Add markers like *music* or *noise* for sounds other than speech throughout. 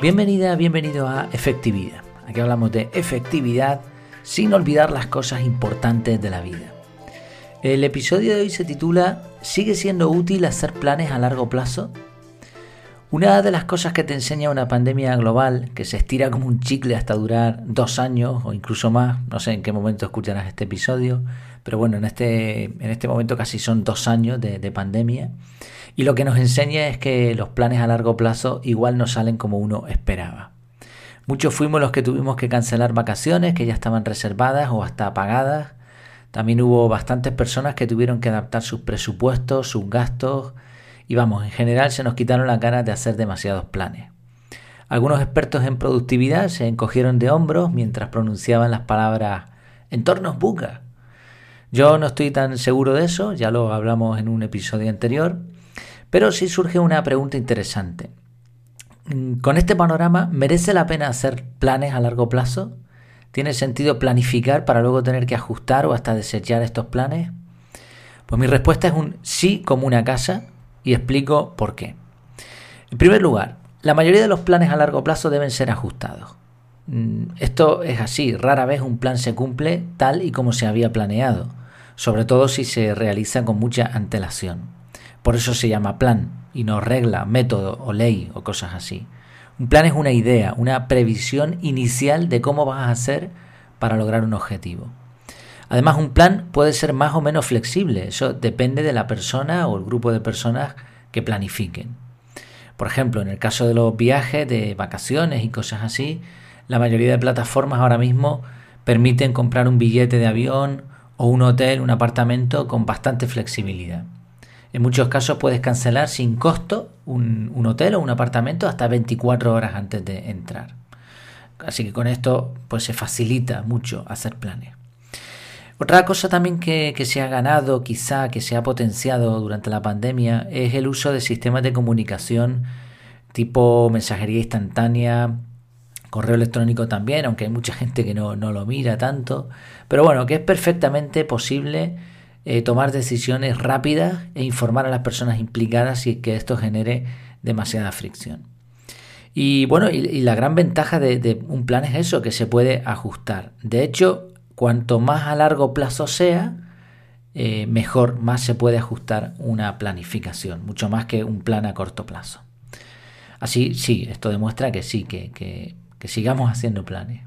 Bienvenida, bienvenido a Efectividad. Aquí hablamos de efectividad sin olvidar las cosas importantes de la vida. El episodio de hoy se titula ¿Sigue siendo útil hacer planes a largo plazo? Una de las cosas que te enseña una pandemia global, que se estira como un chicle hasta durar dos años o incluso más, no sé en qué momento escucharás este episodio, pero bueno, en este, en este momento casi son dos años de, de pandemia, y lo que nos enseña es que los planes a largo plazo igual no salen como uno esperaba. Muchos fuimos los que tuvimos que cancelar vacaciones que ya estaban reservadas o hasta pagadas. También hubo bastantes personas que tuvieron que adaptar sus presupuestos, sus gastos y vamos, en general se nos quitaron las ganas de hacer demasiados planes. Algunos expertos en productividad se encogieron de hombros mientras pronunciaban las palabras entornos buca. Yo no estoy tan seguro de eso, ya lo hablamos en un episodio anterior, pero sí surge una pregunta interesante. Mm, con este panorama, ¿merece la pena hacer planes a largo plazo? ¿Tiene sentido planificar para luego tener que ajustar o hasta desechar estos planes? Pues mi respuesta es un sí como una casa y explico por qué. En primer lugar, la mayoría de los planes a largo plazo deben ser ajustados. Mm, esto es así, rara vez un plan se cumple tal y como se había planeado, sobre todo si se realiza con mucha antelación. Por eso se llama plan y no regla, método o ley o cosas así. Un plan es una idea, una previsión inicial de cómo vas a hacer para lograr un objetivo. Además, un plan puede ser más o menos flexible, eso depende de la persona o el grupo de personas que planifiquen. Por ejemplo, en el caso de los viajes, de vacaciones y cosas así, la mayoría de plataformas ahora mismo permiten comprar un billete de avión o un hotel, un apartamento con bastante flexibilidad. En muchos casos puedes cancelar sin costo un, hotel o un apartamento hasta 24 horas antes de entrar. Así que con esto pues se facilita mucho hacer planes. Otra cosa también que, que, se ha ganado, quizá que se ha potenciado durante la pandemia, es el uso de sistemas de comunicación tipo mensajería instantánea, correo electrónico también, aunque hay mucha *laughs* gente que no, no lo mira tanto. Pero bueno, que es perfectamente posible eh, tomar decisiones rápidas e informar a las personas implicadas y que esto genere demasiada fricción. Y bueno, y, la gran ventaja de, un plan es eso, que se puede ajustar. De hecho, cuanto más a largo plazo sea, eh, mejor, más se puede ajustar una planificación, mucho más que un plan a corto plazo. Así, sí, esto demuestra que sí, que sigamos haciendo planes.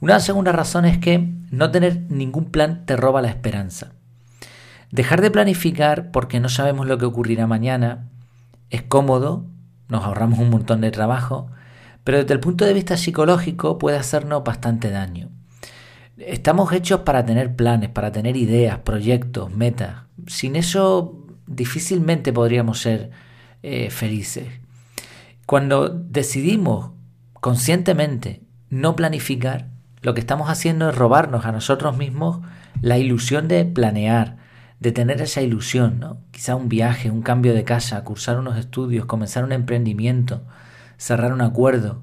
Una segunda razón es que no tener ningún plan te roba la esperanza. Dejar de planificar porque no sabemos lo que ocurrirá mañana es cómodo, nos ahorramos un montón de trabajo, pero desde el punto de vista psicológico puede hacernos bastante daño. Estamos hechos para tener planes, para tener ideas, proyectos, metas. Sin eso difícilmente podríamos ser eh, felices. Cuando decidimos conscientemente no planificar, lo que estamos haciendo es robarnos a nosotros mismos la ilusión de planear, de tener esa ilusión, ¿no? Quizá un viaje, un cambio de casa, cursar unos estudios, comenzar un emprendimiento, cerrar un acuerdo,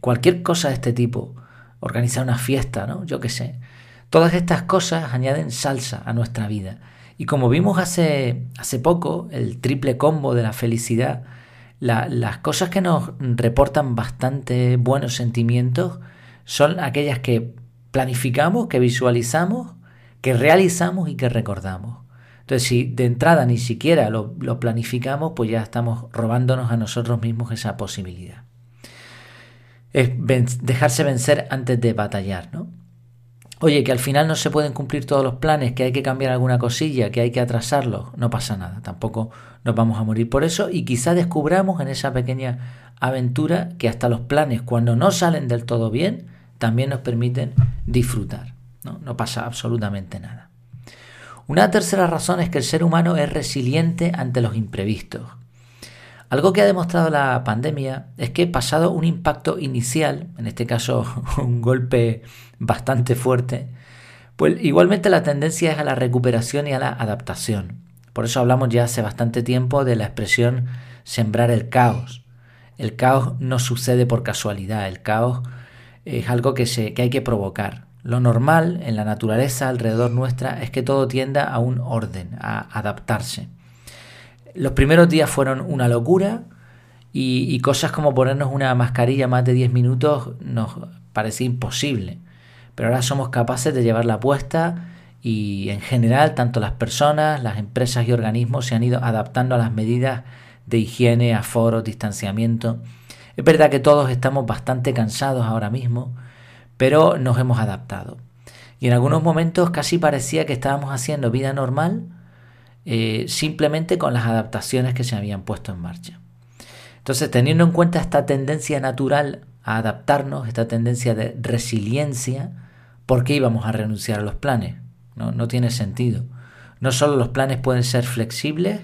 cualquier cosa de este tipo, organizar una fiesta, ¿no? Yo qué sé. Todas estas cosas añaden salsa a nuestra vida. Y como vimos hace, hace poco, el triple combo de la felicidad, las cosas que nos reportan bastante buenos sentimientos son aquellas que planificamos, que visualizamos que realizamos y que recordamos. Entonces, si de entrada ni siquiera lo, planificamos, pues ya estamos robándonos a nosotros mismos esa posibilidad. Es dejarse vencer antes de batallar, ¿no? Oye, que al final no se pueden cumplir todos los planes, que hay que cambiar alguna cosilla, que hay que atrasarlos, no pasa nada, tampoco nos vamos a morir por eso y quizá descubramos en esa pequeña aventura que hasta los planes, cuando no salen del todo bien, también nos permiten disfrutar. No, pasa absolutamente nada. Una tercera razón es que el ser humano es resiliente ante los imprevistos. Algo que ha demostrado la pandemia es que pasado un impacto inicial, en este caso *laughs* un golpe bastante fuerte, pues igualmente la tendencia es a la recuperación y a la adaptación. Por eso hablamos ya hace bastante tiempo de la expresión sembrar el caos. El caos no sucede por casualidad, el caos es algo que, que hay que provocar. Lo normal en la naturaleza alrededor nuestra es que todo tienda a un orden, a adaptarse. Los primeros días fueron una locura y, cosas como ponernos una mascarilla más de 10 minutos nos parecía imposible. Pero ahora somos capaces de llevarla puesta y en general tanto las personas, las empresas y organismos se han ido adaptando a las medidas de higiene, aforo, distanciamiento. Es verdad que todos estamos bastante cansados ahora mismo, pero nos hemos adaptado. Y en algunos momentos casi parecía que estábamos haciendo vida normal eh, simplemente con las adaptaciones que se habían puesto en marcha. Entonces, teniendo en cuenta esta tendencia natural a adaptarnos, esta tendencia de resiliencia, ¿por qué íbamos a renunciar a los planes? No, no tiene sentido. No solo los planes pueden ser flexibles,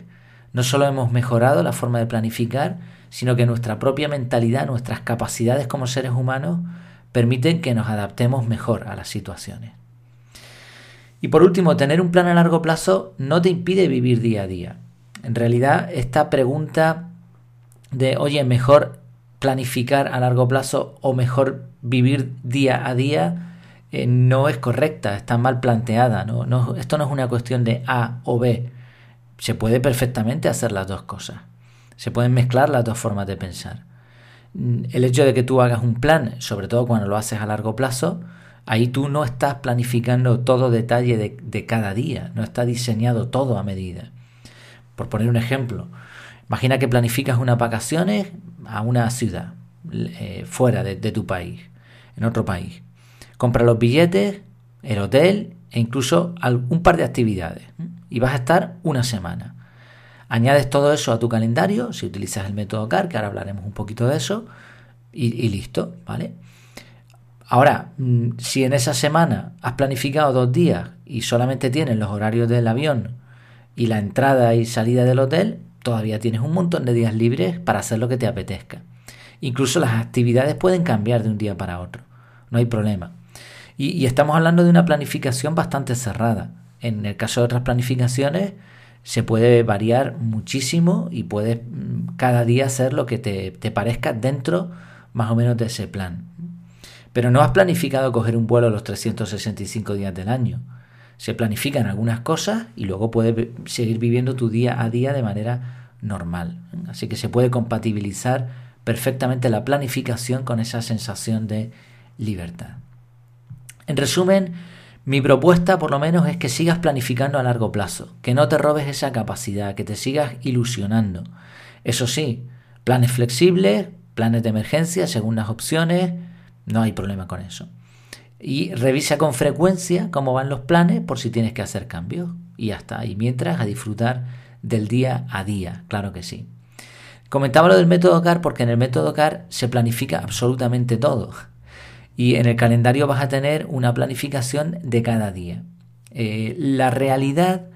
no solo hemos mejorado la forma de planificar, sino que nuestra propia mentalidad, nuestras capacidades como seres humanos permiten que nos adaptemos mejor a las situaciones. Y por último, tener un plan a largo plazo no te impide vivir día a día. En realidad, esta pregunta de, oye, mejor planificar a largo plazo o mejor vivir día a día, eh, no es correcta, está mal planteada. esto no es una cuestión de A o B. Se puede perfectamente hacer las dos cosas. Se pueden mezclar las dos formas de pensar. Mm, el hecho de que tú hagas un plan, sobre todo cuando lo haces a largo plazo, ahí tú no estás planificando todo detalle de, cada día, no está diseñado todo a medida. Por poner un ejemplo, Imagina que planificas unas vacaciones a una ciudad, eh, fuera de, tu país, en otro país. Compra los billetes, el hotel e incluso un par de actividades. Y vas a estar una semana. Añades todo eso a tu calendario, si utilizas el método CAR, que ahora hablaremos un poquito de eso, y, listo, ¿vale? Ahora, mm, si en esa semana has planificado dos días y solamente tienes los horarios del avión y la entrada y salida del hotel, todavía tienes un montón de días libres para hacer lo que te apetezca. Incluso las actividades pueden cambiar de un día para otro, no hay problema. Y, estamos hablando de una planificación bastante cerrada. En el caso de otras planificaciones se puede variar muchísimo y puedes mm, cada día hacer lo que te, te parezca dentro más o menos de ese plan. Pero no has planificado coger un vuelo los 365 días del año se planifican algunas cosas y luego puedes seguir viviendo tu día a día de manera normal. Así que se puede compatibilizar perfectamente la planificación con esa sensación de libertad. En resumen, mi propuesta por lo menos es que sigas planificando a largo plazo, que no te robes esa capacidad, que te sigas ilusionando. Eso sí, planes flexibles, planes de emergencia según las opciones, no hay problema con eso y revisa con frecuencia cómo van los planes por si tienes que hacer cambios. Y hasta Y mientras a disfrutar del día a día, claro que sí. Comentaba lo del método CAR porque en el método CAR se planifica absolutamente todo. Y en el calendario vas a tener una planificación de cada día. Eh, la realidad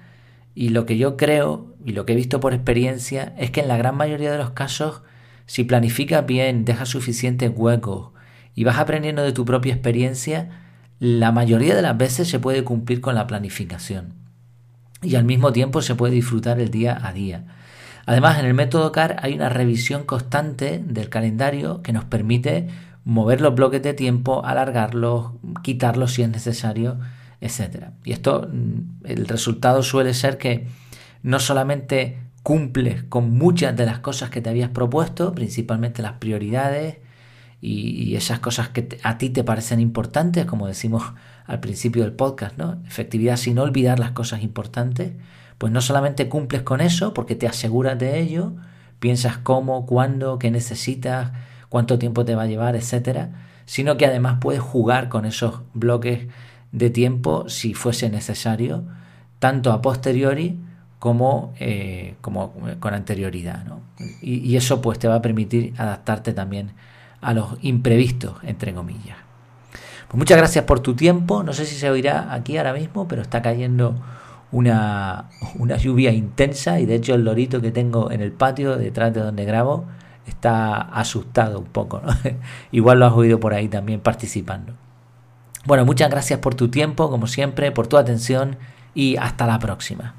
y lo que yo creo y lo que he visto por experiencia es que en la gran mayoría de los casos, si planificas bien, dejas suficientes huecos, y vas aprendiendo de tu propia experiencia, la mayoría de las veces se puede cumplir con la planificación y al mismo tiempo se puede disfrutar el día a día. Además, en el método CAR hay una revisión constante del calendario que nos permite mover los bloques de tiempo, alargarlos, quitarlos si es necesario, etc. Y esto, mm, el resultado suele ser que no solamente cumples con muchas de las cosas que te habías propuesto, principalmente las prioridades, y, esas cosas que a ti te parecen importantes, como decimos al principio del podcast, ¿no? Efectividad sin olvidar las cosas importantes, pues no solamente cumples con eso porque te aseguras de ello, piensas cómo, cuándo, qué necesitas, cuánto tiempo te va a llevar, etcétera, sino que además puedes jugar con esos bloques de tiempo si fuese necesario, tanto a posteriori como, eh, como con anterioridad. ¿no? Y, y, eso pues te va a permitir adaptarte también a los imprevistos, entre comillas. Pues muchas gracias por tu tiempo. No sé si se oirá aquí ahora mismo, pero está cayendo una, una lluvia intensa y de hecho el lorito que tengo en el patio detrás de donde grabo está asustado un poco. *laughs* Igual lo has oído por ahí también participando. Bueno, muchas gracias por tu tiempo, como siempre, por tu atención y hasta la próxima.